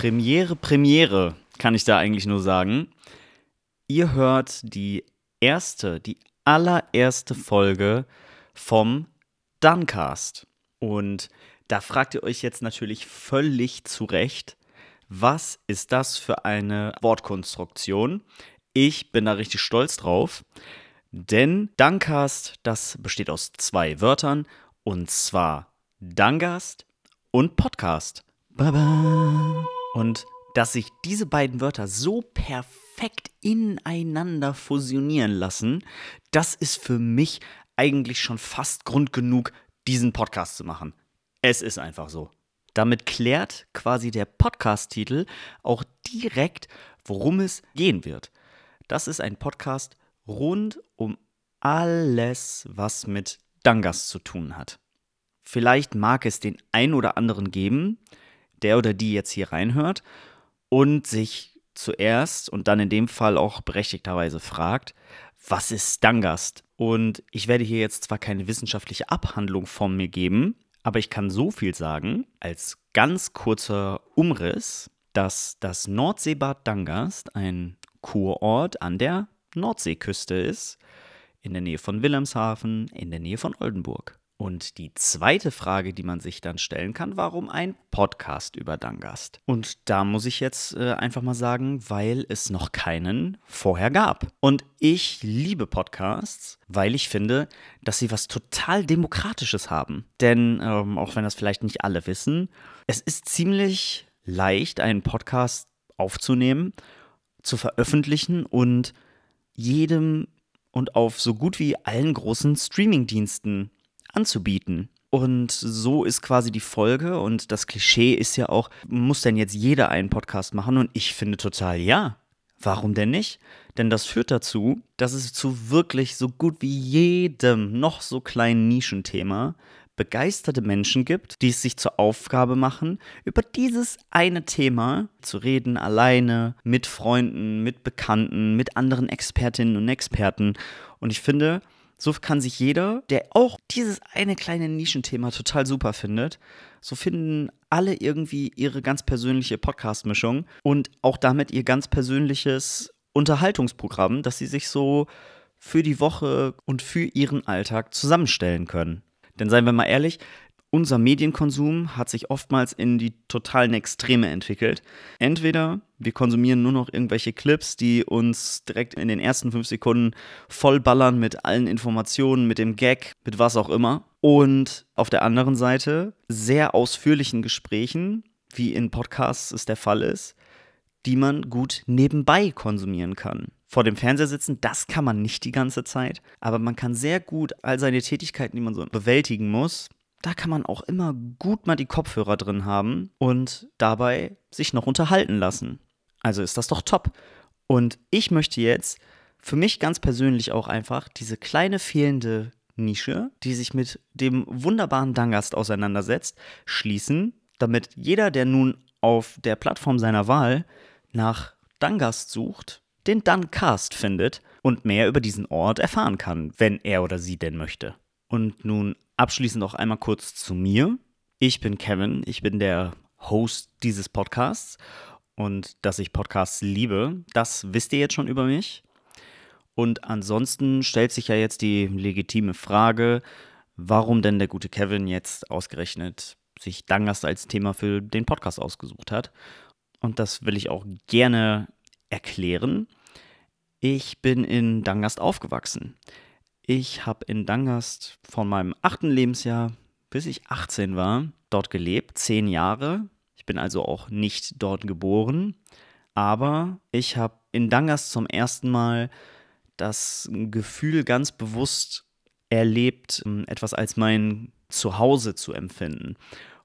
Premiere, Premiere, kann ich da eigentlich nur sagen. Ihr hört die erste, die allererste Folge vom Duncast. Und da fragt ihr euch jetzt natürlich völlig zu Recht, was ist das für eine Wortkonstruktion? Ich bin da richtig stolz drauf, denn Duncast, das besteht aus zwei Wörtern und zwar Dangast und Podcast. Baba. Und dass sich diese beiden Wörter so perfekt ineinander fusionieren lassen, das ist für mich eigentlich schon fast Grund genug, diesen Podcast zu machen. Es ist einfach so. Damit klärt quasi der Podcast-Titel auch direkt, worum es gehen wird. Das ist ein Podcast rund um alles, was mit Dangas zu tun hat. Vielleicht mag es den ein oder anderen geben, der oder die jetzt hier reinhört und sich zuerst und dann in dem Fall auch berechtigterweise fragt, was ist Dangast? Und ich werde hier jetzt zwar keine wissenschaftliche Abhandlung von mir geben, aber ich kann so viel sagen, als ganz kurzer Umriss, dass das Nordseebad Dangast ein Kurort an der Nordseeküste ist, in der Nähe von Wilhelmshaven, in der Nähe von Oldenburg. Und die zweite Frage, die man sich dann stellen kann, warum ein Podcast über Dangast? Und da muss ich jetzt äh, einfach mal sagen, weil es noch keinen vorher gab. Und ich liebe Podcasts, weil ich finde, dass sie was total Demokratisches haben. Denn, ähm, auch wenn das vielleicht nicht alle wissen, es ist ziemlich leicht, einen Podcast aufzunehmen, zu veröffentlichen und jedem und auf so gut wie allen großen Streamingdiensten anzubieten. Und so ist quasi die Folge und das Klischee ist ja auch, muss denn jetzt jeder einen Podcast machen? Und ich finde total ja. Warum denn nicht? Denn das führt dazu, dass es zu wirklich so gut wie jedem noch so kleinen Nischenthema begeisterte Menschen gibt, die es sich zur Aufgabe machen, über dieses eine Thema zu reden, alleine, mit Freunden, mit Bekannten, mit anderen Expertinnen und Experten. Und ich finde, so kann sich jeder, der auch dieses eine kleine Nischenthema total super findet, so finden alle irgendwie ihre ganz persönliche Podcast-Mischung und auch damit ihr ganz persönliches Unterhaltungsprogramm, das sie sich so für die Woche und für ihren Alltag zusammenstellen können. Denn seien wir mal ehrlich, unser Medienkonsum hat sich oftmals in die totalen Extreme entwickelt. Entweder wir konsumieren nur noch irgendwelche Clips, die uns direkt in den ersten fünf Sekunden vollballern mit allen Informationen, mit dem Gag, mit was auch immer. Und auf der anderen Seite sehr ausführlichen Gesprächen, wie in Podcasts es der Fall ist, die man gut nebenbei konsumieren kann. Vor dem Fernseher sitzen, das kann man nicht die ganze Zeit, aber man kann sehr gut all seine Tätigkeiten, die man so bewältigen muss, da kann man auch immer gut mal die Kopfhörer drin haben und dabei sich noch unterhalten lassen. Also ist das doch top. Und ich möchte jetzt für mich ganz persönlich auch einfach diese kleine fehlende Nische, die sich mit dem wunderbaren Dangast auseinandersetzt, schließen, damit jeder, der nun auf der Plattform seiner Wahl nach Dangast sucht, den Duncast findet und mehr über diesen Ort erfahren kann, wenn er oder sie denn möchte. Und nun abschließend noch einmal kurz zu mir. Ich bin Kevin, ich bin der Host dieses Podcasts und dass ich Podcasts liebe, das wisst ihr jetzt schon über mich. Und ansonsten stellt sich ja jetzt die legitime Frage, warum denn der gute Kevin jetzt ausgerechnet sich Dangast als Thema für den Podcast ausgesucht hat. Und das will ich auch gerne erklären. Ich bin in Dangast aufgewachsen. Ich habe in Dangast von meinem achten Lebensjahr bis ich 18 war dort gelebt, zehn Jahre. Ich bin also auch nicht dort geboren, aber ich habe in Dangast zum ersten Mal das Gefühl ganz bewusst erlebt, ähm, etwas als mein Zuhause zu empfinden.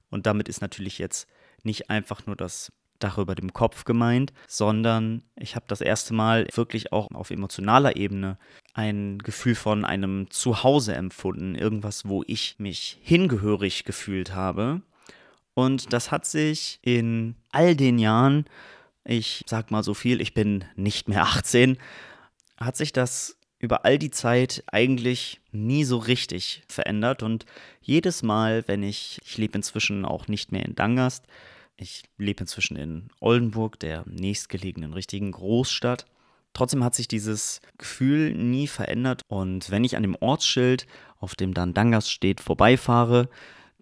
Und damit ist natürlich jetzt nicht einfach nur das Dach über dem Kopf gemeint, sondern ich habe das erste Mal wirklich auch auf emotionaler Ebene ein Gefühl von einem Zuhause empfunden, irgendwas, wo ich mich hingehörig gefühlt habe. Und das hat sich in all den Jahren, ich sag mal so viel, ich bin nicht mehr 18, hat sich das über all die Zeit eigentlich nie so richtig verändert. Und jedes Mal, wenn ich, ich lebe inzwischen auch nicht mehr in Dangast, Ich lebe inzwischen in Oldenburg, der nächstgelegenen richtigen Großstadt. Trotzdem hat sich dieses Gefühl nie verändert. Und wenn ich an dem Ortsschild, auf dem dann Dangas steht, vorbeifahre,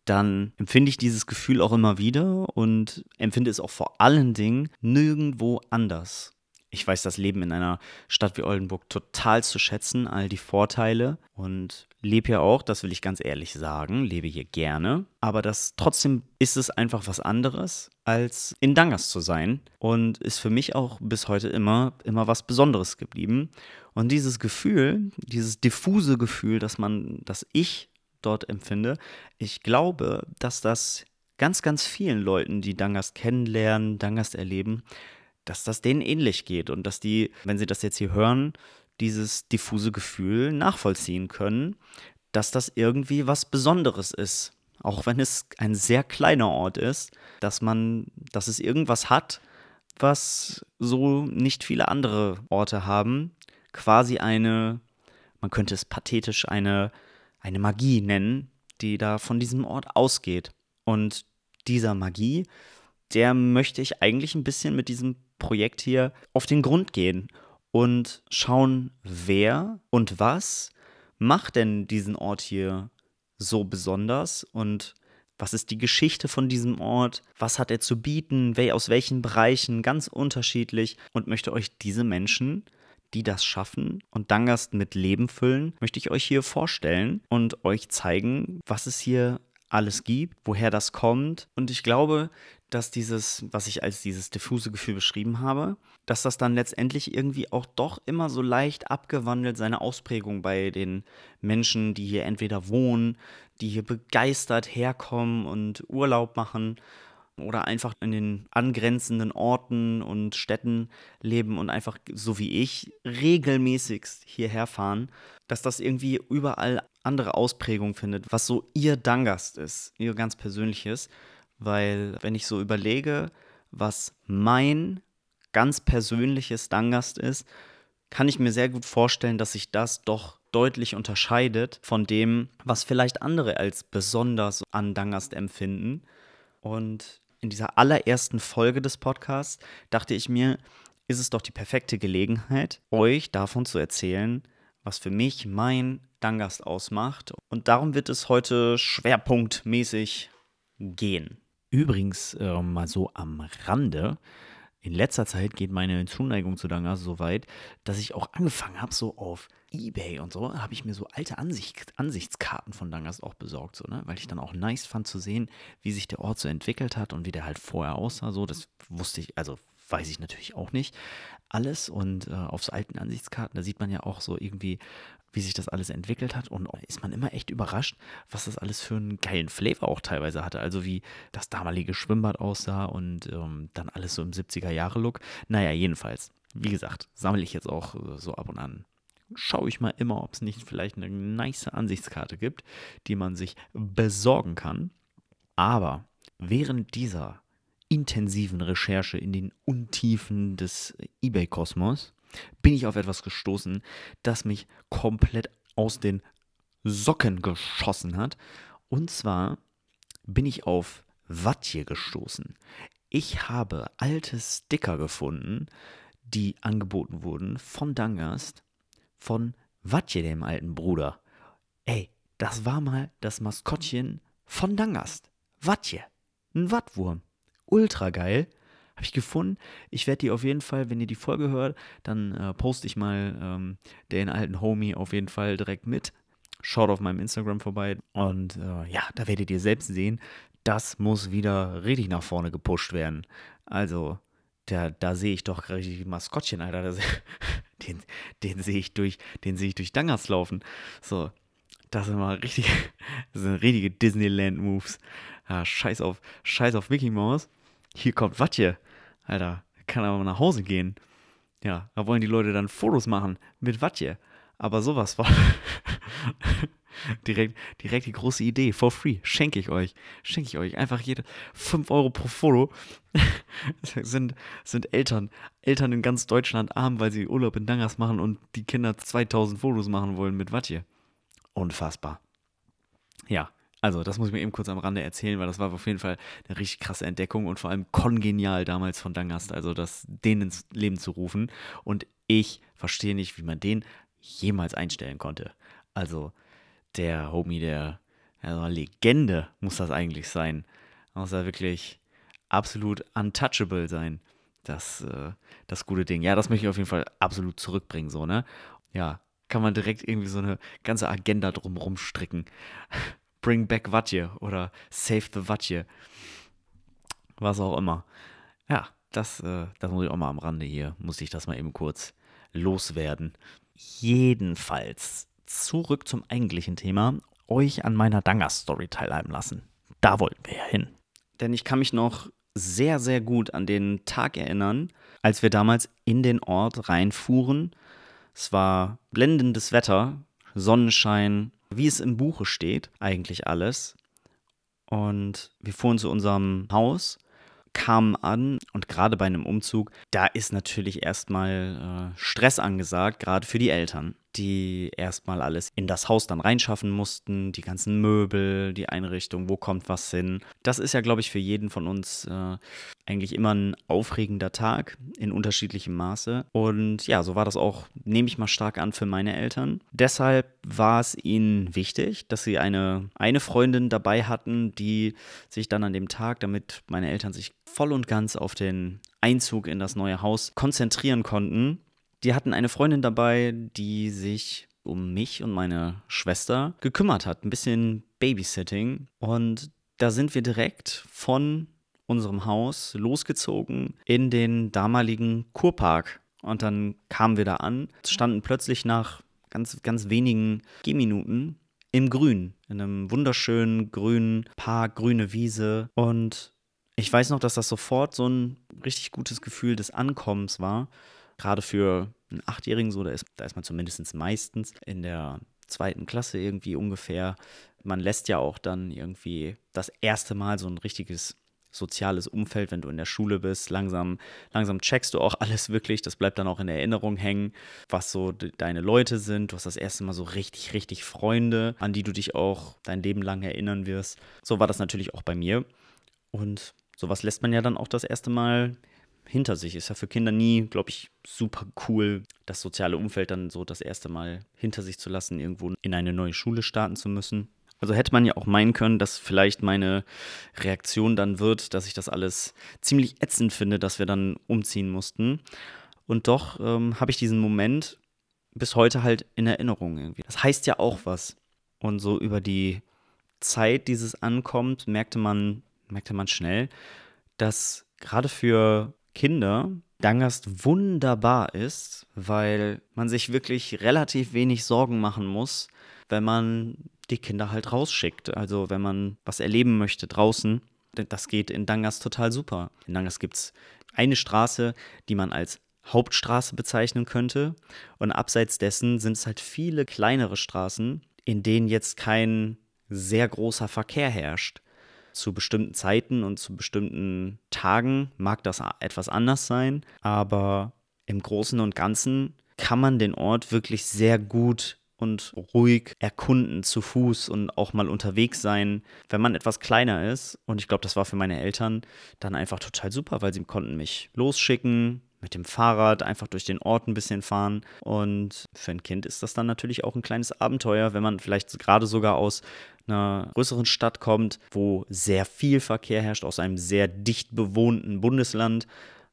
dann empfinde ich dieses Gefühl auch immer wieder und empfinde es auch vor allen Dingen nirgendwo anders. Ich weiß das Leben in einer Stadt wie Oldenburg total zu schätzen, all die Vorteile und lebe ja auch, das will ich ganz ehrlich sagen, lebe hier gerne, aber das trotzdem ist es einfach was anderes als in Dangas zu sein. Und ist für mich auch bis heute immer immer was Besonderes geblieben. Und dieses Gefühl, dieses diffuse Gefühl, dass man dass ich dort empfinde, ich glaube, dass das ganz ganz vielen Leuten, die Dangas kennenlernen, Dangas erleben, dass das denen ähnlich geht. Und dass die, wenn sie das jetzt hier hören, dieses diffuse Gefühl nachvollziehen können, dass das irgendwie was Besonderes ist. Auch wenn es ein sehr kleiner Ort ist, dass man, dass es irgendwas hat, was so nicht viele andere Orte haben. Quasi eine, man könnte es pathetisch eine, eine Magie nennen, die da von diesem Ort ausgeht. Und dieser Magie, der möchte ich eigentlich ein bisschen mit diesem Projekt hier auf den Grund gehen und schauen, wer und was macht denn diesen Ort hier so besonders und was ist die Geschichte von diesem Ort? Was hat er zu bieten? Wer aus welchen Bereichen? Ganz unterschiedlich. Und möchte euch diese Menschen, die das schaffen und Dangast mit Leben füllen, möchte ich euch hier vorstellen und euch zeigen, was es hier alles gibt, woher das kommt. Und ich glaube, dass dieses, was ich als dieses diffuse Gefühl beschrieben habe, dass das dann letztendlich irgendwie auch doch immer so leicht abgewandelt seine Ausprägung bei den Menschen, die hier entweder wohnen, die hier begeistert herkommen und Urlaub machen oder einfach in den angrenzenden Orten und Städten leben und einfach so wie ich regelmäßig hierher fahren, dass das irgendwie überall andere Ausprägung findet, was so ihr Dangast ist, ihr ganz persönliches. Weil, wenn ich so überlege, was mein ganz persönliches Dangast ist, kann ich mir sehr gut vorstellen, dass sich das doch deutlich unterscheidet von dem, was vielleicht andere als besonders an Dangast empfinden. Und in dieser allerersten Folge des Podcasts dachte ich mir, ist es doch die perfekte Gelegenheit, euch davon zu erzählen, was für mich mein Dangast ausmacht. Und darum wird es heute schwerpunktmäßig gehen. Übrigens, äh, mal so am Rande, in letzter Zeit geht meine Zuneigung zu Dangas so weit, dass ich auch angefangen habe, so auf Ebay und so, habe ich mir so alte Ansicht, Ansichtskarten von Dangas auch besorgt, so, ne? weil ich dann auch nice fand zu sehen, wie sich der Ort so entwickelt hat und wie der halt vorher aussah. So, das wusste ich, also weiß ich natürlich auch nicht alles. Und äh, auf so alten Ansichtskarten, da sieht man ja auch so irgendwie, wie sich das alles entwickelt hat. Und ist man immer echt überrascht, was das alles für einen geilen Flavor auch teilweise hatte. Also wie das damalige Schwimmbad aussah und ähm, dann alles so im 70er-Jahre-Look. Naja, jedenfalls, wie gesagt, sammle ich jetzt auch äh, so ab und an schaue ich mal immer, ob es nicht vielleicht eine nice Ansichtskarte gibt, die man sich besorgen kann. Aber während dieser intensiven Recherche in den Untiefen des eBay-Kosmos bin ich auf etwas gestoßen, das mich komplett aus den Socken geschossen hat. Und zwar bin ich auf Watje gestoßen. Ich habe alte Sticker gefunden, die angeboten wurden von Dangast, von Watje, dem alten Bruder. Ey, das war mal das Maskottchen von Dangast. Watje, ein Wattwurm ultra geil. Habe ich gefunden. Ich werde die auf jeden Fall, wenn ihr die Folge hört, dann äh, poste ich mal ähm, den alten Homie auf jeden Fall direkt mit. Schaut auf meinem Instagram vorbei. Und äh, ja, da werdet ihr selbst sehen, das muss wieder richtig nach vorne gepusht werden. Also, der, da sehe ich doch richtig Maskottchen, Alter. Das, den, den sehe ich durch, den sehe ich durch Dangers laufen. So, das sind mal richtig, das sind richtige Disneyland-Moves. Ja, scheiß auf, scheiß auf Mickey Mouse hier kommt Watje. Alter, kann aber nach Hause gehen. Ja, da wollen die Leute dann Fotos machen mit Watje. Aber sowas war direkt, direkt die große Idee. For free. Schenke ich euch. Schenke ich euch. Einfach jede 5 Euro pro Foto. sind, sind Eltern. Eltern in ganz Deutschland arm, weil sie Urlaub in Dangas machen und die Kinder 2000 Fotos machen wollen mit Watje. Unfassbar. Ja, Also, das muss ich mir eben kurz am Rande erzählen, weil das war auf jeden Fall eine richtig krasse Entdeckung und vor allem kongenial damals von Dangast, also das den ins Leben zu rufen. Und ich verstehe nicht, wie man den jemals einstellen konnte. Also, der Homie, der also Legende muss das eigentlich sein. Muss er wirklich absolut untouchable sein. Das, äh, das gute Ding. Ja, das möchte ich auf jeden Fall absolut zurückbringen, so, ne? Ja, kann man direkt irgendwie so eine ganze Agenda drumherum stricken. Bring back Watje oder Save the Watje. Was auch immer. Ja, das, äh, das muss ich auch mal am Rande hier, muss ich das mal eben kurz loswerden. Jedenfalls zurück zum eigentlichen Thema, euch an meiner Danger-Story teilhaben lassen. Da wollten wir ja hin. Denn ich kann mich noch sehr, sehr gut an den Tag erinnern, als wir damals in den Ort reinfuhren. Es war blendendes Wetter, Sonnenschein, wie es im Buche steht, eigentlich alles. Und wir fuhren zu unserem Haus, kamen an und gerade bei einem Umzug, da ist natürlich erstmal äh, Stress angesagt, gerade für die Eltern die erstmal alles in das Haus dann reinschaffen mussten, die ganzen Möbel, die Einrichtung, wo kommt was hin. Das ist ja, glaube ich, für jeden von uns äh, eigentlich immer ein aufregender Tag in unterschiedlichem Maße. Und ja, so war das auch, nehme ich mal stark an, für meine Eltern. Deshalb war es ihnen wichtig, dass sie eine, eine Freundin dabei hatten, die sich dann an dem Tag, damit meine Eltern sich voll und ganz auf den Einzug in das neue Haus konzentrieren konnten, die hatten eine Freundin dabei, die sich um mich und meine Schwester gekümmert hat. Ein bisschen Babysitting. Und da sind wir direkt von unserem Haus losgezogen in den damaligen Kurpark. Und dann kamen wir da an, standen plötzlich nach ganz, ganz wenigen Gehminuten im Grün, in einem wunderschönen grünen Park, grüne Wiese. Und ich weiß noch, dass das sofort so ein richtig gutes Gefühl des Ankommens war gerade für einen Achtjährigen so, da ist, da ist man zumindest meistens in der zweiten Klasse irgendwie ungefähr. Man lässt ja auch dann irgendwie das erste Mal so ein richtiges soziales Umfeld, wenn du in der Schule bist. Langsam, langsam checkst du auch alles wirklich. Das bleibt dann auch in Erinnerung hängen, was so deine Leute sind. Du hast das erste Mal so richtig, richtig Freunde, an die du dich auch dein Leben lang erinnern wirst. So war das natürlich auch bei mir. Und sowas lässt man ja dann auch das erste Mal hinter sich. Ist ja für Kinder nie, glaube ich, super cool, das soziale Umfeld dann so das erste Mal hinter sich zu lassen, irgendwo in eine neue Schule starten zu müssen. Also hätte man ja auch meinen können, dass vielleicht meine Reaktion dann wird, dass ich das alles ziemlich ätzend finde, dass wir dann umziehen mussten. Und doch ähm, habe ich diesen Moment bis heute halt in Erinnerung irgendwie. Das heißt ja auch was. Und so über die Zeit dieses Ankommt, merkte man, merkte man schnell, dass gerade für Kinder Dangast wunderbar ist, weil man sich wirklich relativ wenig Sorgen machen muss, wenn man die Kinder halt rausschickt. Also wenn man was erleben möchte draußen, das geht in Dangast total super. In Dangast gibt es eine Straße, die man als Hauptstraße bezeichnen könnte. Und abseits dessen sind es halt viele kleinere Straßen, in denen jetzt kein sehr großer Verkehr herrscht zu bestimmten Zeiten und zu bestimmten Tagen mag das etwas anders sein, aber im Großen und Ganzen kann man den Ort wirklich sehr gut und ruhig erkunden zu Fuß und auch mal unterwegs sein, wenn man etwas kleiner ist. Und ich glaube, das war für meine Eltern dann einfach total super, weil sie konnten mich losschicken, mit dem Fahrrad einfach durch den Ort ein bisschen fahren. Und für ein Kind ist das dann natürlich auch ein kleines Abenteuer, wenn man vielleicht gerade sogar aus einer größeren Stadt kommt, wo sehr viel Verkehr herrscht, aus einem sehr dicht bewohnten Bundesland.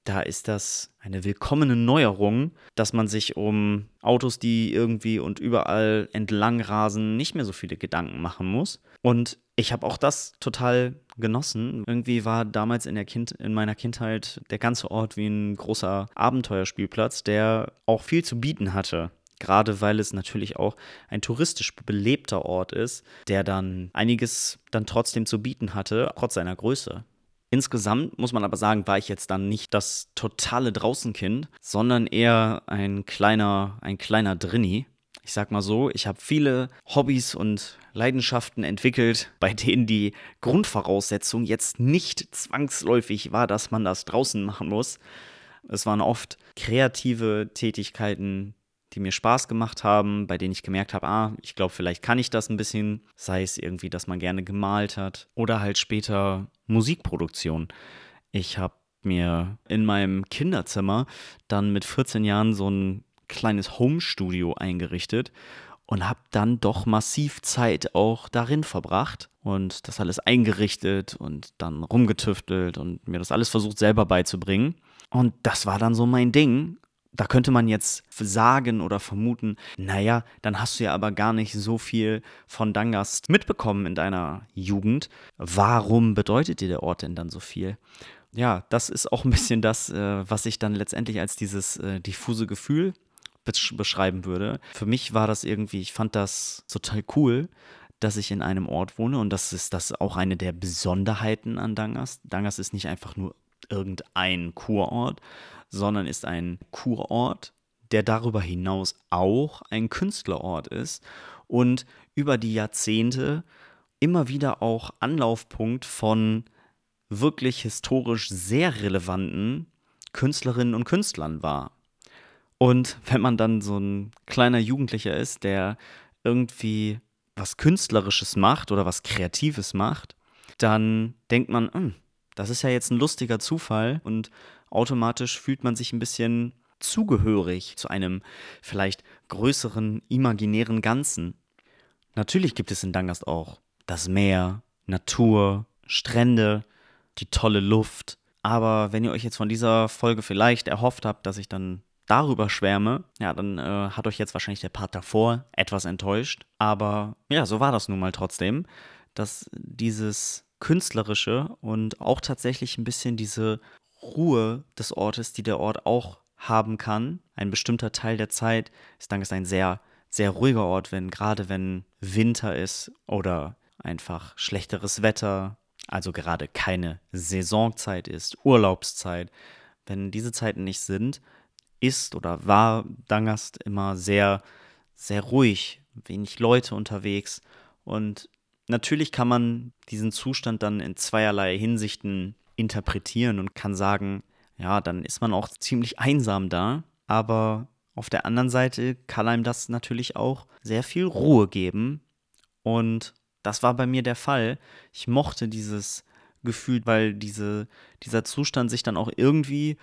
Da ist das eine willkommene Neuerung, dass man sich um Autos, die irgendwie und überall entlang rasen, nicht mehr so viele Gedanken machen muss. Und ich habe auch das total genossen. Irgendwie war damals in, der kind, in meiner Kindheit der ganze Ort wie ein großer Abenteuerspielplatz, der auch viel zu bieten hatte. Gerade weil es natürlich auch ein touristisch belebter Ort ist, der dann einiges dann trotzdem zu bieten hatte, trotz seiner Größe. Insgesamt muss man aber sagen, war ich jetzt dann nicht das totale Draußenkind, sondern eher ein kleiner, ein kleiner Drinni. Ich sag mal so, ich habe viele Hobbys und Leidenschaften entwickelt, bei denen die Grundvoraussetzung jetzt nicht zwangsläufig war, dass man das draußen machen muss. Es waren oft kreative Tätigkeiten, die mir Spaß gemacht haben, bei denen ich gemerkt habe, ah, ich glaube, vielleicht kann ich das ein bisschen, sei es irgendwie, dass man gerne gemalt hat oder halt später Musikproduktion. Ich habe mir in meinem Kinderzimmer dann mit 14 Jahren so ein kleines Home-Studio eingerichtet und habe dann doch massiv Zeit auch darin verbracht und das alles eingerichtet und dann rumgetüftelt und mir das alles versucht selber beizubringen. Und das war dann so mein Ding. Da könnte man jetzt sagen oder vermuten, naja, dann hast du ja aber gar nicht so viel von Dangast mitbekommen in deiner Jugend. Warum bedeutet dir der Ort denn dann so viel? Ja, das ist auch ein bisschen das, äh, was ich dann letztendlich als dieses äh, diffuse Gefühl beschreiben würde. Für mich war das irgendwie, ich fand das total cool, dass ich in einem Ort wohne und das ist das auch eine der Besonderheiten an Dangast. Dangast ist nicht einfach nur irgendein Kurort, sondern ist ein Kurort, der darüber hinaus auch ein Künstlerort ist und über die Jahrzehnte immer wieder auch Anlaufpunkt von wirklich historisch sehr relevanten Künstlerinnen und Künstlern war. Und wenn man dann so ein kleiner Jugendlicher ist, der irgendwie was Künstlerisches macht oder was Kreatives macht, dann denkt man, hm, das ist ja jetzt ein lustiger Zufall und automatisch fühlt man sich ein bisschen zugehörig zu einem vielleicht größeren imaginären Ganzen. Natürlich gibt es in Dangast auch das Meer, Natur, Strände, die tolle Luft. Aber wenn ihr euch jetzt von dieser Folge vielleicht erhofft habt, dass ich dann darüber schwärme, ja, dann äh, hat euch jetzt wahrscheinlich der Part davor etwas enttäuscht. Aber ja, so war das nun mal trotzdem, dass dieses künstlerische und auch tatsächlich ein bisschen diese Ruhe des Ortes, die der Ort auch haben kann. Ein bestimmter Teil der Zeit ist dann ein sehr, sehr ruhiger Ort, wenn gerade wenn Winter ist oder einfach schlechteres Wetter, also gerade keine Saisonzeit ist, Urlaubszeit. Wenn diese Zeiten nicht sind, ist oder war Dangast immer sehr, sehr ruhig, wenig Leute unterwegs. Und natürlich kann man diesen Zustand dann in zweierlei Hinsichten interpretieren und kann sagen, ja, dann ist man auch ziemlich einsam da. Aber auf der anderen Seite kann einem das natürlich auch sehr viel Ruhe geben. Und das war bei mir der Fall. Ich mochte dieses Gefühl, weil diese, dieser Zustand sich dann auch irgendwie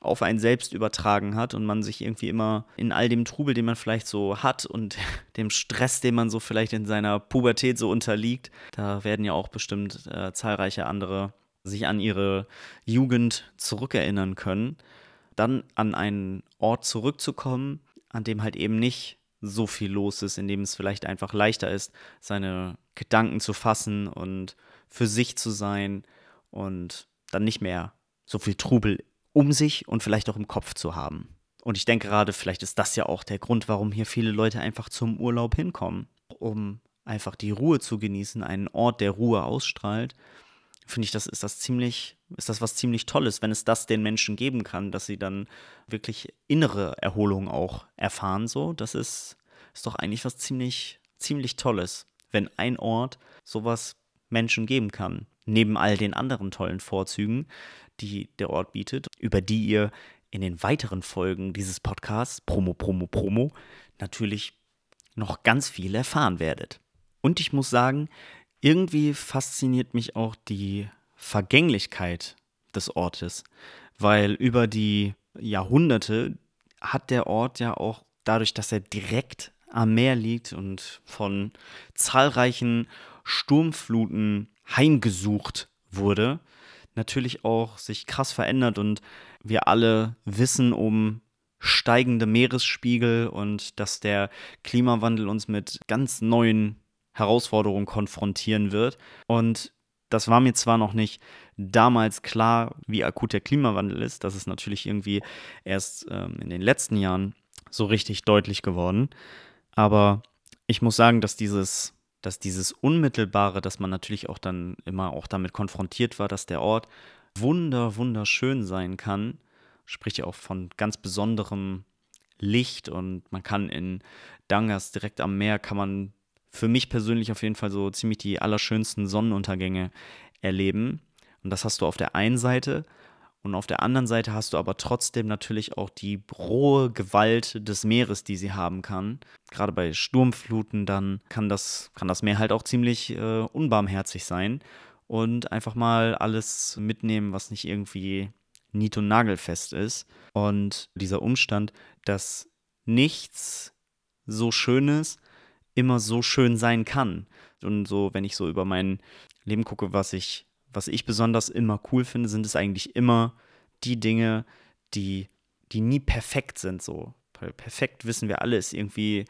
auf einen selbst übertragen hat und man sich irgendwie immer in all dem Trubel, den man vielleicht so hat und dem Stress, den man so vielleicht in seiner Pubertät so unterliegt, da werden ja auch bestimmt äh, zahlreiche andere sich an ihre Jugend zurückerinnern können, dann an einen Ort zurückzukommen, an dem halt eben nicht so viel los ist, in dem es vielleicht einfach leichter ist, seine Gedanken zu fassen und für sich zu sein und dann nicht mehr so viel Trubel um sich und vielleicht auch im Kopf zu haben. Und ich denke gerade, vielleicht ist das ja auch der Grund, warum hier viele Leute einfach zum Urlaub hinkommen, um einfach die Ruhe zu genießen, einen Ort, der Ruhe ausstrahlt. Finde ich, das ist das ziemlich, ist das was ziemlich Tolles, wenn es das den Menschen geben kann, dass sie dann wirklich innere Erholung auch erfahren. So, das ist, ist doch eigentlich was ziemlich, ziemlich Tolles, wenn ein Ort sowas Menschen geben kann. Neben all den anderen tollen Vorzügen, die der Ort bietet, über die ihr in den weiteren Folgen dieses Podcasts, Promo, Promo, Promo, natürlich noch ganz viel erfahren werdet. Und ich muss sagen, irgendwie fasziniert mich auch die Vergänglichkeit des Ortes, weil über die Jahrhunderte hat der Ort ja auch dadurch, dass er direkt am Meer liegt und von zahlreichen Sturmfluten heimgesucht wurde, natürlich auch sich krass verändert und wir alle wissen um steigende Meeresspiegel und dass der Klimawandel uns mit ganz neuen Herausforderungen konfrontieren wird. Und das war mir zwar noch nicht damals klar, wie akut der Klimawandel ist. Das ist natürlich irgendwie erst ähm, in den letzten Jahren so richtig deutlich geworden. Aber ich muss sagen, dass dieses dass dieses Unmittelbare, dass man natürlich auch dann immer auch damit konfrontiert war, dass der Ort wunder, wunderschön sein kann, spricht ja auch von ganz besonderem Licht und man kann in Dangas direkt am Meer, kann man für mich persönlich auf jeden Fall so ziemlich die allerschönsten Sonnenuntergänge erleben. Und das hast du auf der einen Seite. Und auf der anderen Seite hast du aber trotzdem natürlich auch die rohe Gewalt des Meeres, die sie haben kann. Gerade bei Sturmfluten dann kann das, kann das Meer halt auch ziemlich äh, unbarmherzig sein und einfach mal alles mitnehmen, was nicht irgendwie nied- und nagelfest ist. Und dieser Umstand, dass nichts so Schönes immer so schön sein kann. Und so, wenn ich so über mein Leben gucke, was ich was ich besonders immer cool finde, sind es eigentlich immer die Dinge, die, die nie perfekt sind. So. Weil perfekt wissen wir alle, ist irgendwie,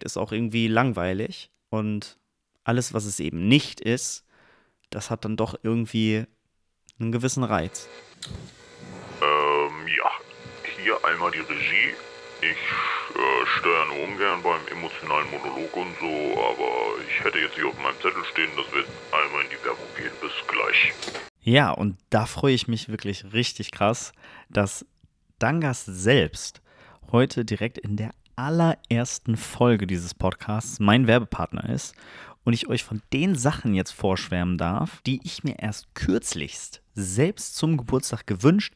ist auch irgendwie langweilig. Und alles, was es eben nicht ist, das hat dann doch irgendwie einen gewissen Reiz. Ähm, ja. Hier einmal die Regie. Ich äh, störe nur ungern beim emotionalen Monolog und so, aber ich hätte jetzt hier auf meinem Zettel stehen, dass wir einmal in die Werbung gehen. Bis gleich. Ja, und da freue ich mich wirklich richtig krass, dass Dangas selbst heute direkt in der allerersten Folge dieses Podcasts mein Werbepartner ist und ich euch von den Sachen jetzt vorschwärmen darf, die ich mir erst kürzlichst selbst zum Geburtstag gewünscht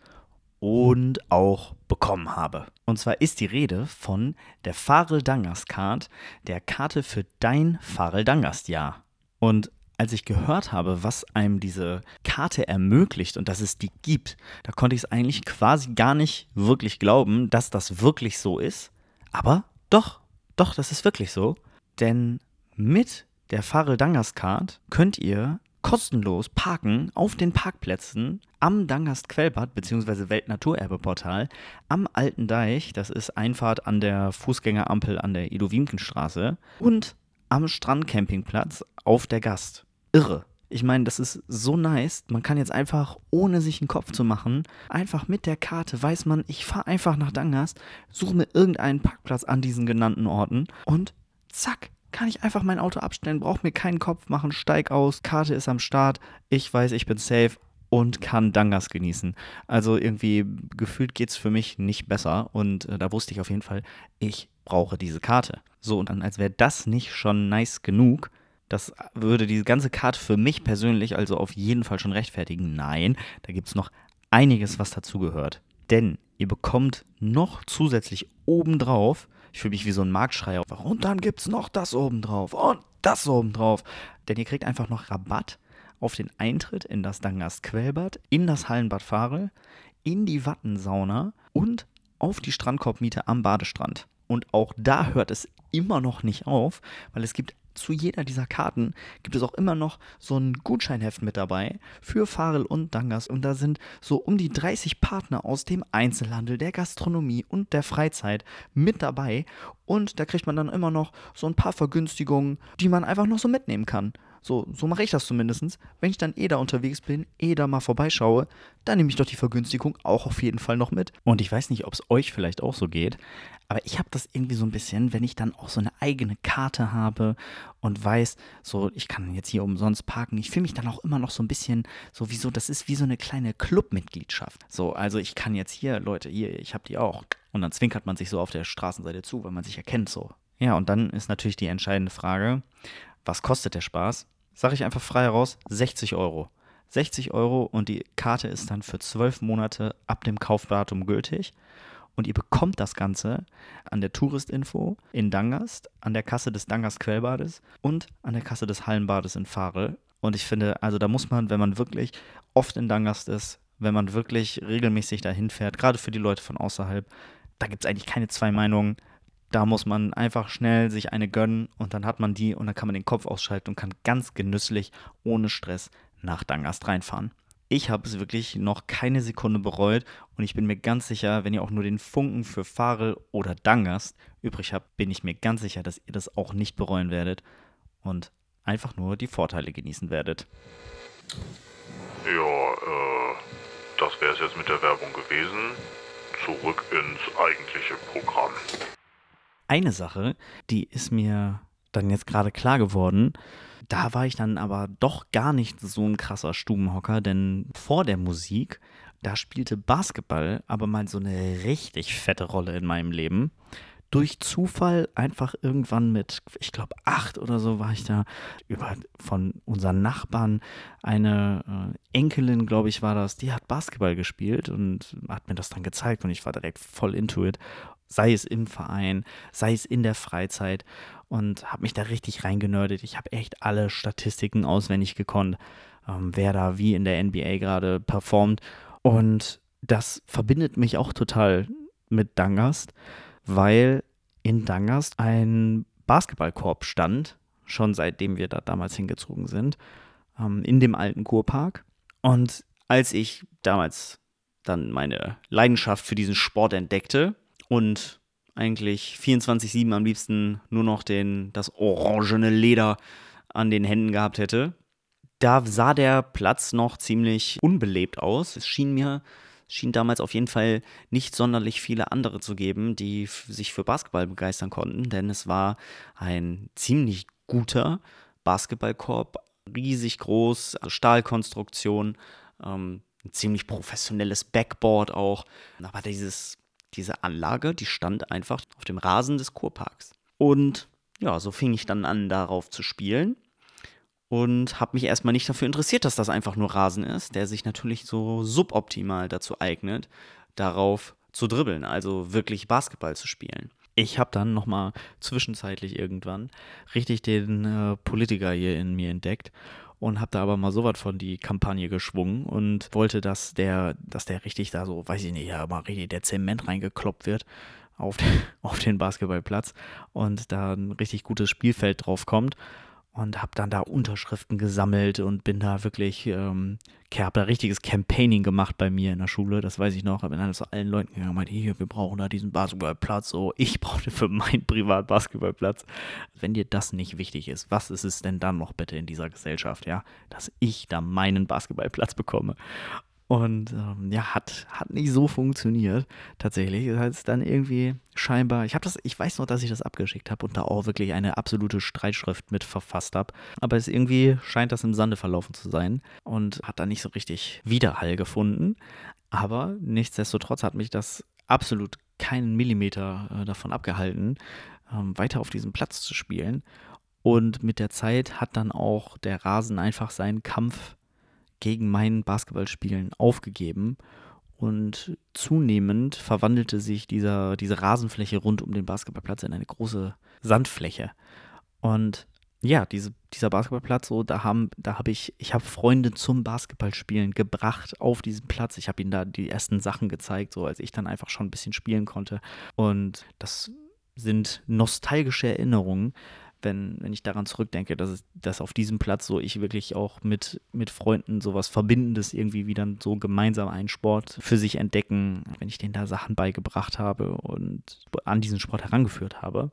und auch bekommen habe. Und zwar ist die Rede von der Farel Dangast Card, der Karte für dein Farel Dangast Jahr. Und als ich gehört habe, was einem diese Karte ermöglicht und dass es die gibt, da konnte ich es eigentlich quasi gar nicht wirklich glauben, dass das wirklich so ist. Aber doch, doch, das ist wirklich so. Denn mit der Farel Dangast Card könnt ihr kostenlos parken auf den Parkplätzen am Dangast Quellbad bzw. Weltnaturerbeportal am Alten Deich, das ist Einfahrt an der Fußgängerampel an der Ido-Wiemken-Straße und am Strandcampingplatz auf der Gast. Irre. Ich meine, das ist so nice. Man kann jetzt einfach, ohne sich einen Kopf zu machen, einfach mit der Karte weiß man, ich fahre einfach nach Dangast, suche mir irgendeinen Parkplatz an diesen genannten Orten und zack, kann ich einfach mein Auto abstellen, brauche mir keinen Kopf machen, steig aus, Karte ist am Start, ich weiß, ich bin safe und kann Dangas genießen. Also irgendwie gefühlt geht es für mich nicht besser und äh, da wusste ich auf jeden Fall, ich brauche diese Karte. So, und dann als wäre das nicht schon nice genug, das würde diese ganze Karte für mich persönlich also auf jeden Fall schon rechtfertigen. Nein, da gibt es noch einiges, was dazugehört. Denn ihr bekommt noch zusätzlich obendrauf ich fühle mich wie so ein Marktschreier. Und dann gibt es noch das obendrauf und das obendrauf. Denn ihr kriegt einfach noch Rabatt auf den Eintritt in das Dangast Quellbad, in das Hallenbad Farel, in die Wattensauna und auf die Strandkorbmiete am Badestrand. Und auch da hört es immer noch nicht auf, weil es gibt zu jeder dieser Karten gibt es auch immer noch so ein Gutscheinheft mit dabei für Farel und Dangas. Und da sind so um die 30 Partner aus dem Einzelhandel, der Gastronomie und der Freizeit mit dabei. Und da kriegt man dann immer noch so ein paar Vergünstigungen, die man einfach noch so mitnehmen kann. So, so mache ich das zumindest. Wenn ich dann eh da unterwegs bin, eh da mal vorbeischaue, dann nehme ich doch die Vergünstigung auch auf jeden Fall noch mit. Und ich weiß nicht, ob es euch vielleicht auch so geht, aber ich habe das irgendwie so ein bisschen, wenn ich dann auch so eine eigene Karte habe und weiß, so, ich kann jetzt hier umsonst parken. Ich fühle mich dann auch immer noch so ein bisschen so wie so, das ist wie so eine kleine Clubmitgliedschaft. So, also ich kann jetzt hier, Leute, hier, ich habe die auch. Und dann zwinkert man sich so auf der Straßenseite zu, weil man sich erkennt so. Ja, und dann ist natürlich die entscheidende Frage, was kostet der Spaß? Sage ich einfach frei heraus, 60 Euro. 60 Euro und die Karte ist dann für 12 Monate ab dem Kaufdatum gültig. Und ihr bekommt das Ganze an der Touristinfo in Dangast, an der Kasse des Dangast Quellbades und an der Kasse des Hallenbades in Farel. Und ich finde, also da muss man, wenn man wirklich oft in Dangast ist, wenn man wirklich regelmäßig dahin fährt, gerade für die Leute von außerhalb, da gibt es eigentlich keine zwei Meinungen. Da muss man einfach schnell sich eine gönnen und dann hat man die und dann kann man den Kopf ausschalten und kann ganz genüsslich, ohne Stress nach Dangast reinfahren. Ich habe es wirklich noch keine Sekunde bereut und ich bin mir ganz sicher, wenn ihr auch nur den Funken für Farel oder Dangast übrig habt, bin ich mir ganz sicher, dass ihr das auch nicht bereuen werdet und einfach nur die Vorteile genießen werdet. Ja, äh, das wäre es jetzt mit der Werbung gewesen. Zurück ins eigentliche Programm eine Sache, die ist mir dann jetzt gerade klar geworden. Da war ich dann aber doch gar nicht so ein krasser Stubenhocker, denn vor der Musik, da spielte Basketball aber mal so eine richtig fette Rolle in meinem Leben. durch Zufall einfach irgendwann mit, ich glaube, acht oder so war ich da über von unseren Nachbarn eine äh, Enkelin, glaube ich, war das, die hat Basketball gespielt und hat mir das dann gezeigt und ich war direkt voll into it. Sei es im Verein, sei es in der Freizeit und habe mich da richtig reingenördet. Ich habe echt alle Statistiken auswendig gekonnt, ähm, wer da wie in der NBA gerade performt. Und das verbindet mich auch total mit Dangast weil in Dangast ein Basketballkorb stand, schon seitdem wir da damals hingezogen sind, ähm, in dem alten Kurpark. Und als ich damals dann meine Leidenschaft für diesen Sport entdeckte und eigentlich 24-7 am liebsten nur noch den, das orangene Leder an den Händen gehabt hätte, da sah der Platz noch ziemlich unbelebt aus. Es schien mir schien damals auf jeden Fall nicht sonderlich viele andere zu geben, die sich für Basketball begeistern konnten, denn es war ein ziemlich guter Basketballkorb, riesig groß, also Stahlkonstruktion, ähm, ein ziemlich professionelles Backboard auch. Aber dieses, diese Anlage, die stand einfach auf dem Rasen des Kurparks. Und ja, so fing ich dann an, darauf zu spielen und habe mich erstmal nicht dafür interessiert, dass das einfach nur Rasen ist, der sich natürlich so suboptimal dazu eignet, darauf zu dribbeln, also wirklich Basketball zu spielen. Ich habe dann nochmal zwischenzeitlich irgendwann richtig den äh, Politiker hier in mir entdeckt und habe da aber mal so was von die Kampagne geschwungen und wollte, dass der, dass der richtig da so, weiß ich nicht, ja, mal richtig der Zement reingekloppt wird auf den, auf den Basketballplatz und da ein richtig gutes Spielfeld drauf kommt und habe dann da Unterschriften gesammelt und bin da wirklich, ähm, habe da richtiges Campaigning gemacht bei mir in der Schule, das weiß ich noch, habe dann zu allen Leuten gegangen, meinte, hier, wir brauchen da diesen Basketballplatz, so, ich brauchte für meinen Privat-Basketballplatz. Wenn dir das nicht wichtig ist, was ist es denn dann noch bitte in dieser Gesellschaft, ja, dass ich da meinen Basketballplatz bekomme? Und ähm, ja, hat, hat nicht so funktioniert. Tatsächlich. Das heißt dann irgendwie scheinbar, ich habe das, ich weiß noch, dass ich das abgeschickt habe und da auch wirklich eine absolute Streitschrift mit verfasst habe. Aber es irgendwie scheint das im Sande verlaufen zu sein und hat da nicht so richtig Widerhall gefunden. Aber nichtsdestotrotz hat mich das absolut keinen Millimeter äh, davon abgehalten, ähm, weiter auf diesem Platz zu spielen. Und mit der Zeit hat dann auch der Rasen einfach seinen Kampf gegen mein Basketballspielen aufgegeben und zunehmend verwandelte sich dieser, diese Rasenfläche rund um den Basketballplatz in eine große Sandfläche. Und ja, diese, dieser Basketballplatz, so, da haben, da habe ich, ich habe Freunde zum Basketballspielen gebracht auf diesen Platz. Ich habe ihnen da die ersten Sachen gezeigt, so als ich dann einfach schon ein bisschen spielen konnte. Und das sind nostalgische Erinnerungen, wenn, wenn ich daran zurückdenke, dass, es, dass auf diesem Platz so ich wirklich auch mit, mit Freunden sowas Verbindendes irgendwie wieder so gemeinsam einen Sport für sich entdecken, wenn ich denen da Sachen beigebracht habe und an diesen Sport herangeführt habe,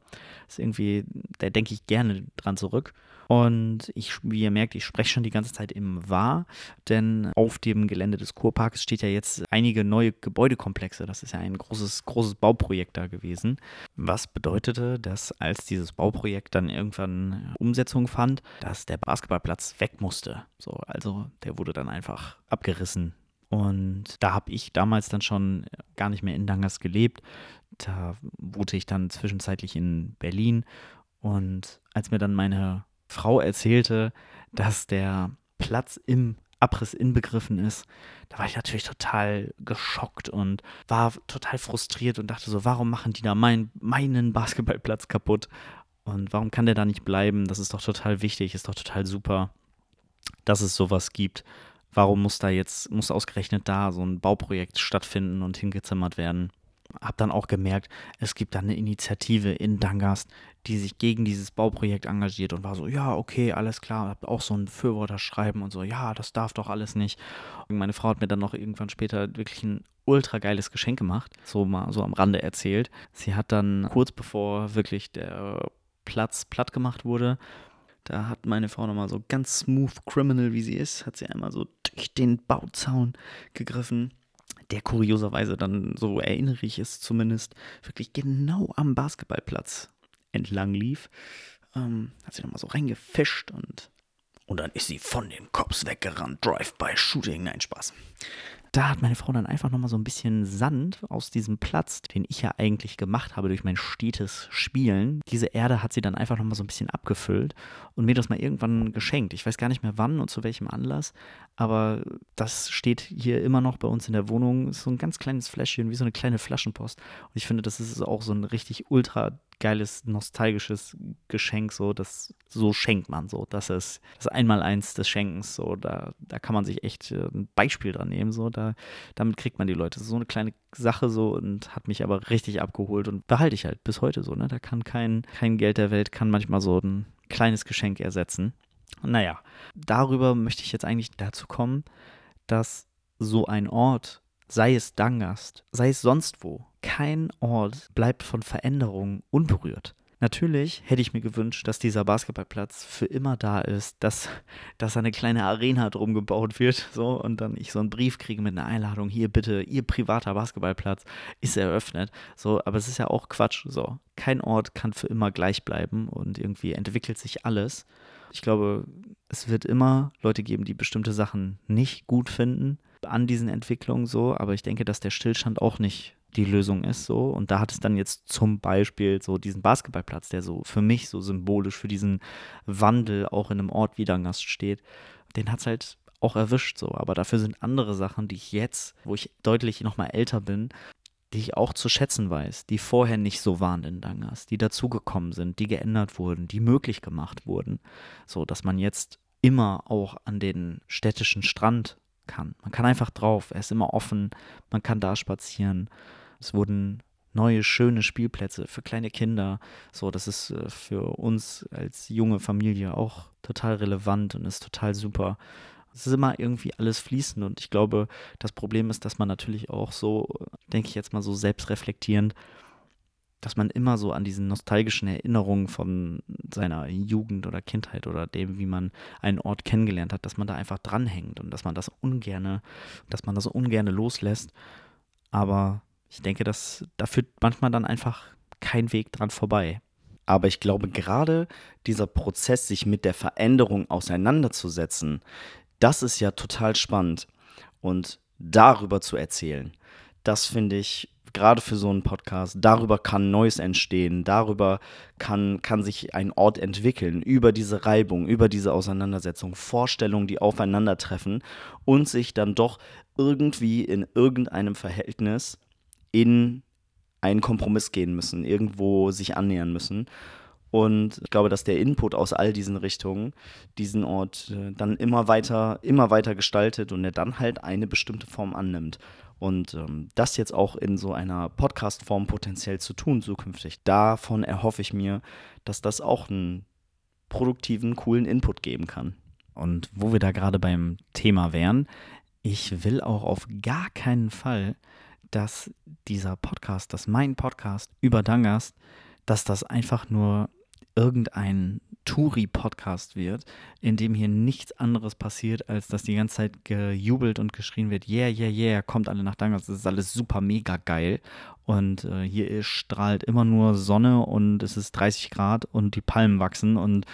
ist irgendwie, da denke ich gerne dran zurück. Und ich, wie ihr merkt, ich spreche schon die ganze Zeit im Wahr, denn auf dem Gelände des Kurparks steht ja jetzt einige neue Gebäudekomplexe. Das ist ja ein großes, großes Bauprojekt da gewesen. Was bedeutete, dass als dieses Bauprojekt dann irgendwann Umsetzung fand, dass der Basketballplatz weg musste. So, also der wurde dann einfach abgerissen. Und da habe ich damals dann schon gar nicht mehr in Dangas gelebt. Da wohnte ich dann zwischenzeitlich in Berlin. Und als mir dann meine Frau erzählte, dass der Platz im Abriss inbegriffen ist, da war ich natürlich total geschockt und war total frustriert und dachte so, warum machen die da mein, meinen Basketballplatz kaputt? Und warum kann der da nicht bleiben? Das ist doch total wichtig, ist doch total super, dass es sowas gibt. Warum muss da jetzt, muss ausgerechnet da so ein Bauprojekt stattfinden und hingezimmert werden? Hab dann auch gemerkt, es gibt da eine Initiative in Dangast, die sich gegen dieses Bauprojekt engagiert und war so, ja, okay, alles klar, hab auch so ein Fürworterschreiben und so, ja, das darf doch alles nicht. Und meine Frau hat mir dann noch irgendwann später wirklich ein ultra geiles Geschenk gemacht, so mal so am Rande erzählt. Sie hat dann kurz bevor wirklich der Platz platt gemacht wurde, da hat meine Frau nochmal so ganz smooth criminal, wie sie ist, hat sie einmal so durch den Bauzaun gegriffen der kurioserweise dann, so erinnere ich es zumindest, wirklich genau am Basketballplatz entlang lief. Ähm, hat sie nochmal so reingefischt und, und dann ist sie von den Cops weggerannt. Drive-by-Shooting, nein, Spaß. Da hat meine Frau dann einfach nochmal so ein bisschen Sand aus diesem Platz, den ich ja eigentlich gemacht habe durch mein stetes Spielen. Diese Erde hat sie dann einfach nochmal so ein bisschen abgefüllt und mir das mal irgendwann geschenkt. Ich weiß gar nicht mehr wann und zu welchem Anlass, aber das steht hier immer noch bei uns in der Wohnung. Ist so ein ganz kleines Fläschchen, wie so eine kleine Flaschenpost. Und ich finde, das ist auch so ein richtig ultra geiles, nostalgisches Geschenk, so, das, so schenkt man so. Das ist das Einmaleins des Schenkens, so, da, da kann man sich echt äh, ein Beispiel dran nehmen, so, da, damit kriegt man die Leute. So eine kleine Sache, so, und hat mich aber richtig abgeholt und behalte ich halt bis heute so, ne, da kann kein, kein Geld der Welt, kann manchmal so ein kleines Geschenk ersetzen. Naja, darüber möchte ich jetzt eigentlich dazu kommen, dass so ein Ort sei es Dangast, sei es sonst wo, kein Ort bleibt von Veränderungen unberührt. Natürlich hätte ich mir gewünscht, dass dieser Basketballplatz für immer da ist, dass, dass eine kleine Arena drum gebaut wird, so, und dann ich so einen Brief kriege mit einer Einladung, hier bitte, ihr privater Basketballplatz ist eröffnet, so, aber es ist ja auch Quatsch, so. Kein Ort kann für immer gleich bleiben und irgendwie entwickelt sich alles. Ich glaube, es wird immer Leute geben, die bestimmte Sachen nicht gut finden an diesen Entwicklungen so, aber ich denke, dass der Stillstand auch nicht die Lösung ist so. Und da hat es dann jetzt zum Beispiel so diesen Basketballplatz, der so für mich so symbolisch für diesen Wandel auch in einem Ort wie Dangast steht, den hat es halt auch erwischt so. Aber dafür sind andere Sachen, die ich jetzt, wo ich deutlich nochmal älter bin, die ich auch zu schätzen weiß, die vorher nicht so waren in Dangas, die dazugekommen sind, die geändert wurden, die möglich gemacht wurden, so dass man jetzt immer auch an den städtischen Strand kann. Man kann einfach drauf, er ist immer offen, man kann da spazieren. Es wurden neue, schöne Spielplätze für kleine Kinder. So, das ist äh, für uns als junge Familie auch total relevant und ist total super. Es ist immer irgendwie alles fließend und ich glaube, das Problem ist, dass man natürlich auch so, denke ich jetzt mal so selbstreflektierend, dass man immer so an diesen nostalgischen Erinnerungen von seiner Jugend oder Kindheit oder dem, wie man einen Ort kennengelernt hat, dass man da einfach dranhängt und dass man das ungerne, dass man das ungerne loslässt. Aber ich denke, dass da führt manchmal dann einfach kein Weg dran vorbei. Aber ich glaube, gerade dieser Prozess, sich mit der Veränderung auseinanderzusetzen, das ist ja total spannend. Und darüber zu erzählen, das finde ich gerade für so einen Podcast, darüber kann Neues entstehen, darüber kann, kann sich ein Ort entwickeln, über diese Reibung, über diese Auseinandersetzung, Vorstellungen, die aufeinandertreffen und sich dann doch irgendwie in irgendeinem Verhältnis in einen Kompromiss gehen müssen, irgendwo sich annähern müssen. Und ich glaube, dass der Input aus all diesen Richtungen diesen Ort äh, dann immer weiter, immer weiter gestaltet und er dann halt eine bestimmte Form annimmt. Und ähm, das jetzt auch in so einer Podcast-Form potenziell zu tun zukünftig, davon erhoffe ich mir, dass das auch einen produktiven, coolen Input geben kann. Und wo wir da gerade beim Thema wären, ich will auch auf gar keinen Fall, dass dieser Podcast, dass mein Podcast über Dangast, dass das einfach nur irgendein Touri-Podcast wird, in dem hier nichts anderes passiert, als dass die ganze Zeit gejubelt und geschrien wird, yeah, yeah, yeah, kommt alle nach Dangers, das ist alles super mega geil. Und äh, hier strahlt immer nur Sonne und es ist 30 Grad und die Palmen wachsen und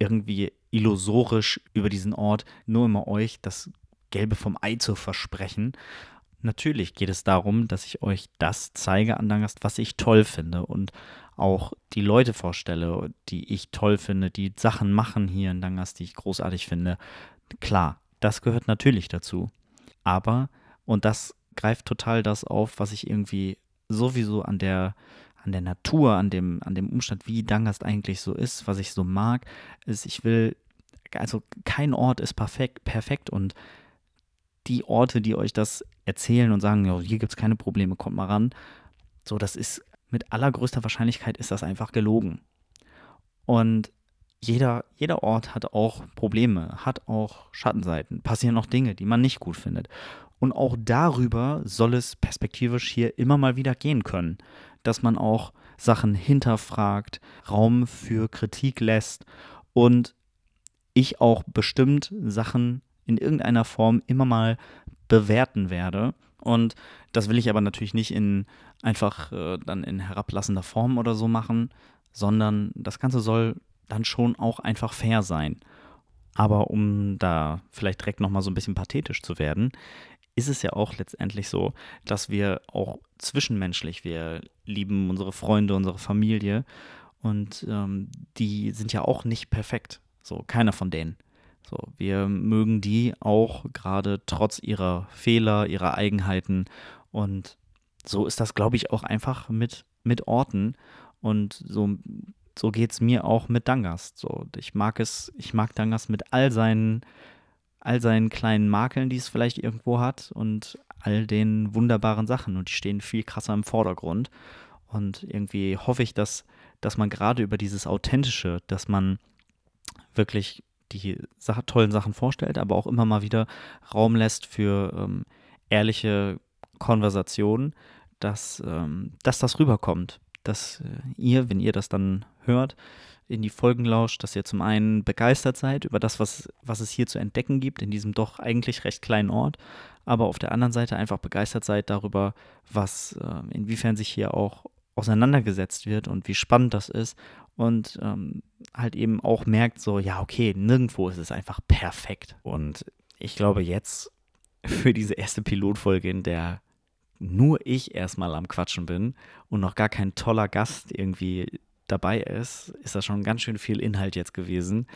irgendwie illusorisch über diesen Ort nur immer euch das Gelbe vom Ei zu versprechen. Natürlich geht es darum, dass ich euch das zeige an Dangast, was ich toll finde und auch die Leute vorstelle, die ich toll finde, die Sachen machen hier in Dangas, die ich großartig finde. Klar, das gehört natürlich dazu. Aber, und das greift total das auf, was ich irgendwie sowieso an der, an der Natur, an dem, an dem Umstand, wie Dangast eigentlich so ist, was ich so mag, ist, ich will, also kein Ort ist perfekt, perfekt und die Orte, die euch das erzählen und sagen, ja, hier gibt es keine Probleme, kommt mal ran, so, das ist mit allergrößter Wahrscheinlichkeit ist das einfach gelogen. Und jeder, jeder Ort hat auch Probleme, hat auch Schattenseiten, passieren auch Dinge, die man nicht gut findet. Und auch darüber soll es perspektivisch hier immer mal wieder gehen können, dass man auch Sachen hinterfragt, Raum für Kritik lässt und ich auch bestimmt Sachen in irgendeiner Form immer mal bewerten werde und das will ich aber natürlich nicht in einfach äh, dann in herablassender Form oder so machen, sondern das Ganze soll dann schon auch einfach fair sein. Aber um da vielleicht direkt nochmal so ein bisschen pathetisch zu werden, ist es ja auch letztendlich so, dass wir auch zwischenmenschlich, wir lieben unsere Freunde, unsere Familie und ähm, die sind ja auch nicht perfekt. So, keiner von denen. So, wir mögen die auch gerade trotz ihrer Fehler, ihrer Eigenheiten und so ist das, glaube ich, auch einfach mit, mit Orten und so, so geht es mir auch mit Dangast. So, ich mag es, ich mag Dangast mit all seinen all seinen kleinen Makeln, die es vielleicht irgendwo hat und all den wunderbaren Sachen und die stehen viel krasser im Vordergrund. Und irgendwie hoffe ich, dass, dass man gerade über dieses Authentische, dass man wirklich die tollen Sachen vorstellt, aber auch immer mal wieder Raum lässt für ähm, ehrliche Konversationen, dass, ähm, dass das rüberkommt. Dass äh, ihr, wenn ihr das dann hört, in die Folgen lauscht, dass ihr zum einen begeistert seid über das, was, was es hier zu entdecken gibt, in diesem doch eigentlich recht kleinen Ort, aber auf der anderen Seite einfach begeistert seid darüber, was, äh, inwiefern sich hier auch auseinandergesetzt wird und wie spannend das ist und ähm, halt eben auch merkt so, ja, okay, nirgendwo ist es einfach perfekt. Und ich glaube jetzt für diese erste Pilotfolge, in der nur ich erstmal am Quatschen bin und noch gar kein toller Gast irgendwie dabei ist, ist das schon ganz schön viel Inhalt jetzt gewesen.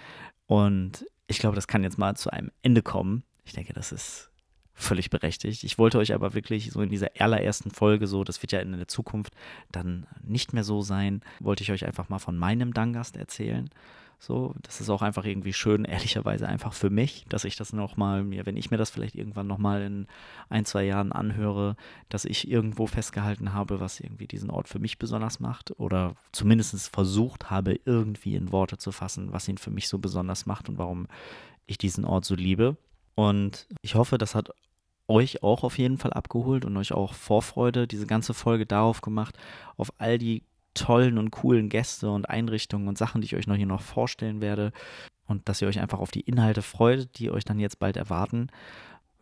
Und ich glaube, das kann jetzt mal zu einem Ende kommen. Ich denke, das ist völlig berechtigt. Ich wollte euch aber wirklich so in dieser allerersten Folge, so, das wird ja in der Zukunft dann nicht mehr so sein, wollte ich euch einfach mal von meinem Dangast erzählen. So, das ist auch einfach irgendwie schön, ehrlicherweise einfach für mich, dass ich das nochmal mir, wenn ich mir das vielleicht irgendwann nochmal in ein, zwei Jahren anhöre, dass ich irgendwo festgehalten habe, was irgendwie diesen Ort für mich besonders macht oder zumindest versucht habe, irgendwie in Worte zu fassen, was ihn für mich so besonders macht und warum ich diesen Ort so liebe. Und ich hoffe, das hat euch auch auf jeden Fall abgeholt und euch auch Vorfreude, diese ganze Folge darauf gemacht, auf all die tollen und coolen Gäste und Einrichtungen und Sachen, die ich euch noch hier noch vorstellen werde. Und dass ihr euch einfach auf die Inhalte freut, die euch dann jetzt bald erwarten.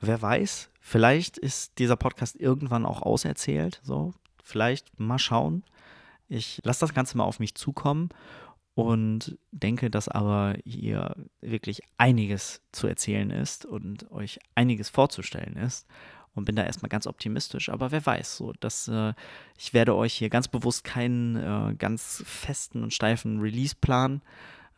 Wer weiß, vielleicht ist dieser Podcast irgendwann auch auserzählt. So, vielleicht mal schauen. Ich lasse das Ganze mal auf mich zukommen und denke, dass aber hier wirklich einiges zu erzählen ist und euch einiges vorzustellen ist und bin da erstmal ganz optimistisch. Aber wer weiß, so dass äh, ich werde euch hier ganz bewusst keinen äh, ganz festen und steifen Release-Plan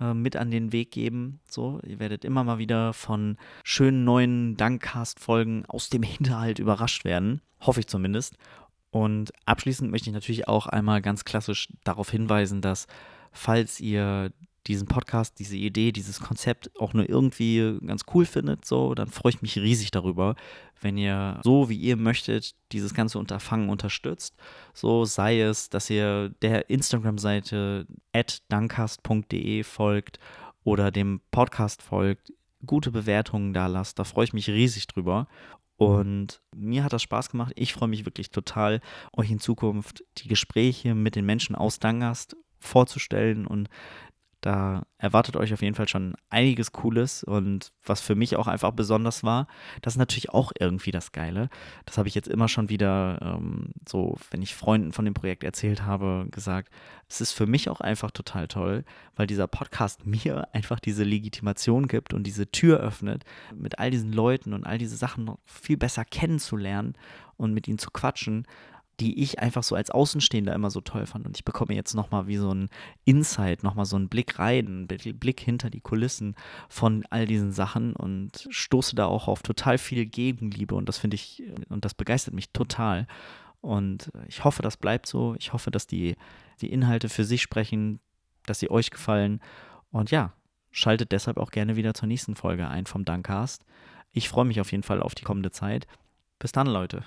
äh, mit an den Weg geben. So, ihr werdet immer mal wieder von schönen neuen Dankcast-Folgen aus dem Hinterhalt überrascht werden. Hoffe ich zumindest. Und abschließend möchte ich natürlich auch einmal ganz klassisch darauf hinweisen, dass falls ihr diesen Podcast, diese Idee, dieses Konzept auch nur irgendwie ganz cool findet, so, dann freue ich mich riesig darüber, wenn ihr so wie ihr möchtet dieses ganze Unterfangen unterstützt. So sei es, dass ihr der Instagram-Seite dankast.de folgt oder dem Podcast folgt, gute Bewertungen da lasst. Da freue ich mich riesig drüber. Und mir hat das Spaß gemacht. Ich freue mich wirklich total, euch in Zukunft die Gespräche mit den Menschen aus Dangast vorzustellen und da erwartet euch auf jeden Fall schon einiges Cooles und was für mich auch einfach besonders war, das ist natürlich auch irgendwie das Geile. Das habe ich jetzt immer schon wieder ähm, so, wenn ich Freunden von dem Projekt erzählt habe, gesagt. Es ist für mich auch einfach total toll, weil dieser Podcast mir einfach diese Legitimation gibt und diese Tür öffnet, mit all diesen Leuten und all diese Sachen noch viel besser kennenzulernen und mit ihnen zu quatschen die ich einfach so als Außenstehender immer so toll fand. Und ich bekomme jetzt nochmal wie so ein Insight, nochmal so einen Blick rein, einen Blick hinter die Kulissen von all diesen Sachen und stoße da auch auf total viel Gegenliebe. Und das finde ich, und das begeistert mich total. Und ich hoffe, das bleibt so. Ich hoffe, dass die, die Inhalte für sich sprechen, dass sie euch gefallen. Und ja, schaltet deshalb auch gerne wieder zur nächsten Folge ein vom Dankcast. Ich freue mich auf jeden Fall auf die kommende Zeit. Bis dann, Leute.